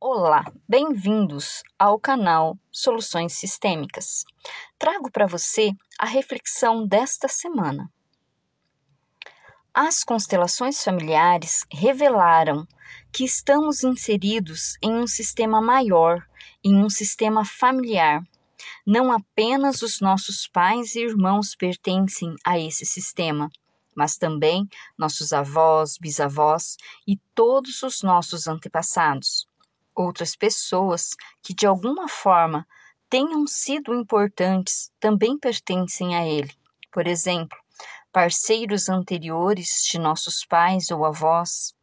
Olá, bem-vindos ao canal Soluções Sistêmicas. Trago para você a reflexão desta semana. As constelações familiares revelaram que estamos inseridos em um sistema maior, em um sistema familiar. Não apenas os nossos pais e irmãos pertencem a esse sistema, mas também nossos avós, bisavós e todos os nossos antepassados outras pessoas que de alguma forma tenham sido importantes também pertencem a ele. Por exemplo, parceiros anteriores de nossos pais ou avós.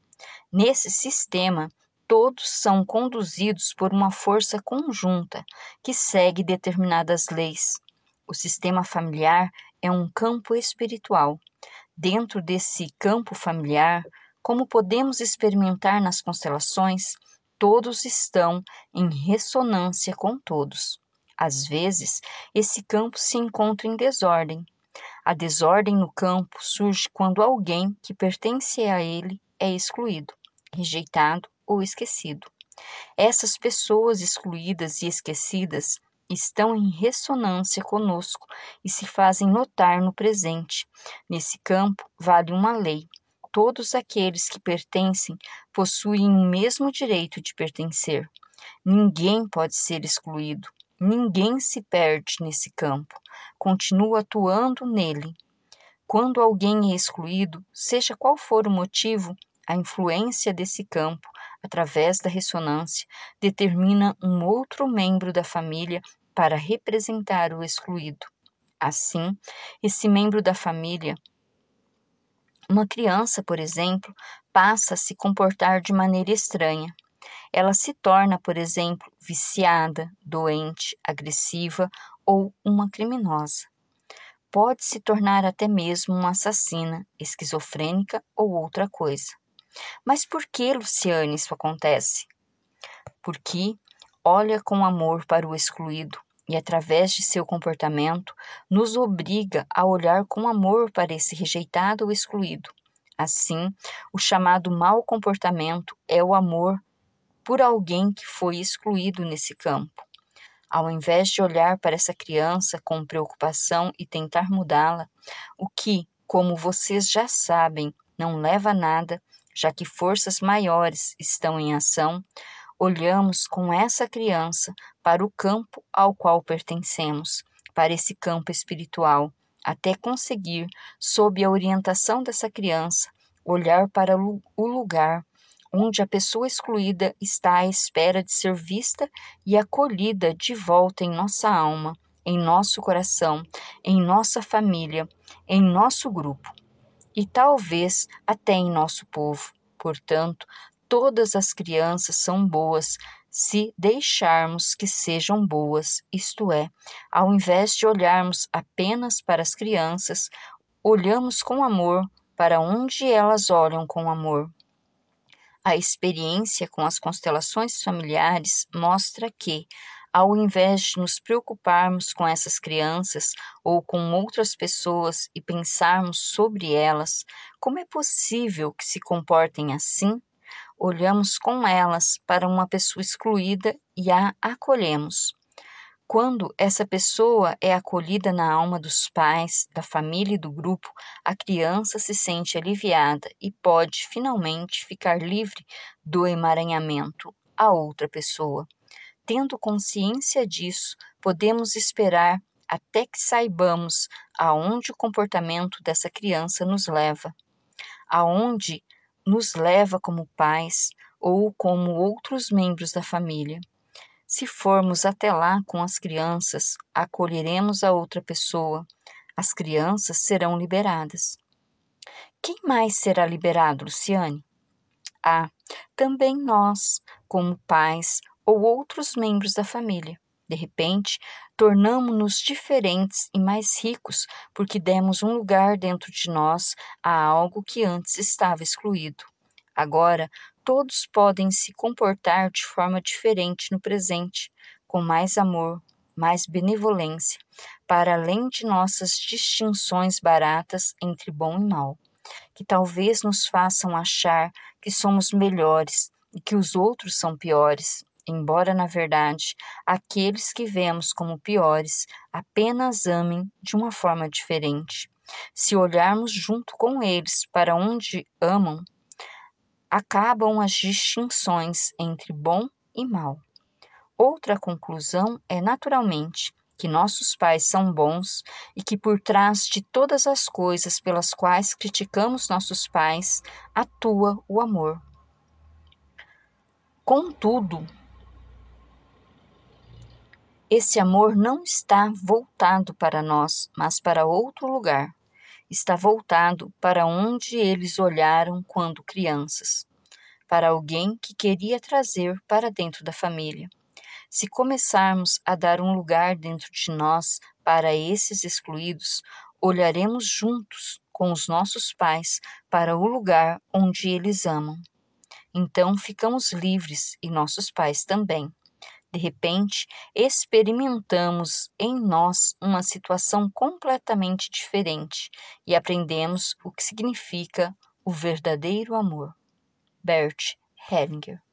Nesse sistema, todos são conduzidos por uma força conjunta que segue determinadas leis. O sistema familiar é um campo espiritual. Dentro desse campo familiar, como podemos experimentar nas constelações, todos estão em ressonância com todos. Às vezes, esse campo se encontra em desordem. A desordem no campo surge quando alguém que pertence a ele é excluído, rejeitado ou esquecido. Essas pessoas excluídas e esquecidas estão em ressonância conosco e se fazem notar no presente. Nesse campo vale uma lei: todos aqueles que pertencem possuem o mesmo direito de pertencer. Ninguém pode ser excluído, ninguém se perde nesse campo, continua atuando nele. Quando alguém é excluído, seja qual for o motivo, a influência desse campo, através da ressonância, determina um outro membro da família para representar o excluído. Assim, esse membro da família uma criança, por exemplo, passa a se comportar de maneira estranha. Ela se torna, por exemplo, viciada, doente, agressiva ou uma criminosa. Pode se tornar até mesmo uma assassina, esquizofrênica ou outra coisa. Mas por que, Luciane, isso acontece? Porque olha com amor para o excluído, e, através de seu comportamento, nos obriga a olhar com amor para esse rejeitado ou excluído. Assim, o chamado mau comportamento é o amor por alguém que foi excluído nesse campo. Ao invés de olhar para essa criança com preocupação e tentar mudá-la, o que, como vocês já sabem, não leva a nada, já que forças maiores estão em ação, olhamos com essa criança para o campo ao qual pertencemos, para esse campo espiritual, até conseguir, sob a orientação dessa criança, olhar para o lugar onde a pessoa excluída está à espera de ser vista e acolhida de volta em nossa alma, em nosso coração, em nossa família, em nosso grupo e talvez até em nosso povo. Portanto, todas as crianças são boas se deixarmos que sejam boas, isto é, ao invés de olharmos apenas para as crianças, olhamos com amor para onde elas olham com amor. A experiência com as constelações familiares mostra que, ao invés de nos preocuparmos com essas crianças ou com outras pessoas e pensarmos sobre elas, como é possível que se comportem assim? Olhamos com elas para uma pessoa excluída e a acolhemos. Quando essa pessoa é acolhida na alma dos pais, da família e do grupo, a criança se sente aliviada e pode finalmente ficar livre do emaranhamento a outra pessoa. Tendo consciência disso, podemos esperar até que saibamos aonde o comportamento dessa criança nos leva, aonde nos leva como pais ou como outros membros da família. Se formos até lá com as crianças, acolheremos a outra pessoa. As crianças serão liberadas. Quem mais será liberado, Luciane? Ah, também nós, como pais ou outros membros da família. De repente, tornamo-nos diferentes e mais ricos porque demos um lugar dentro de nós a algo que antes estava excluído. Agora, todos podem se comportar de forma diferente no presente, com mais amor, mais benevolência, para além de nossas distinções baratas entre bom e mal, que talvez nos façam achar que somos melhores e que os outros são piores, embora na verdade aqueles que vemos como piores apenas amem de uma forma diferente. Se olharmos junto com eles para onde amam, acabam as distinções entre bom e mal. Outra conclusão é, naturalmente, que nossos pais são bons e que por trás de todas as coisas pelas quais criticamos nossos pais atua o amor. Contudo, esse amor não está voltado para nós, mas para outro lugar. Está voltado para onde eles olharam quando crianças, para alguém que queria trazer para dentro da família. Se começarmos a dar um lugar dentro de nós para esses excluídos, olharemos juntos com os nossos pais para o lugar onde eles amam. Então ficamos livres e nossos pais também. De repente, experimentamos em nós uma situação completamente diferente e aprendemos o que significa o verdadeiro amor. Bert Hellinger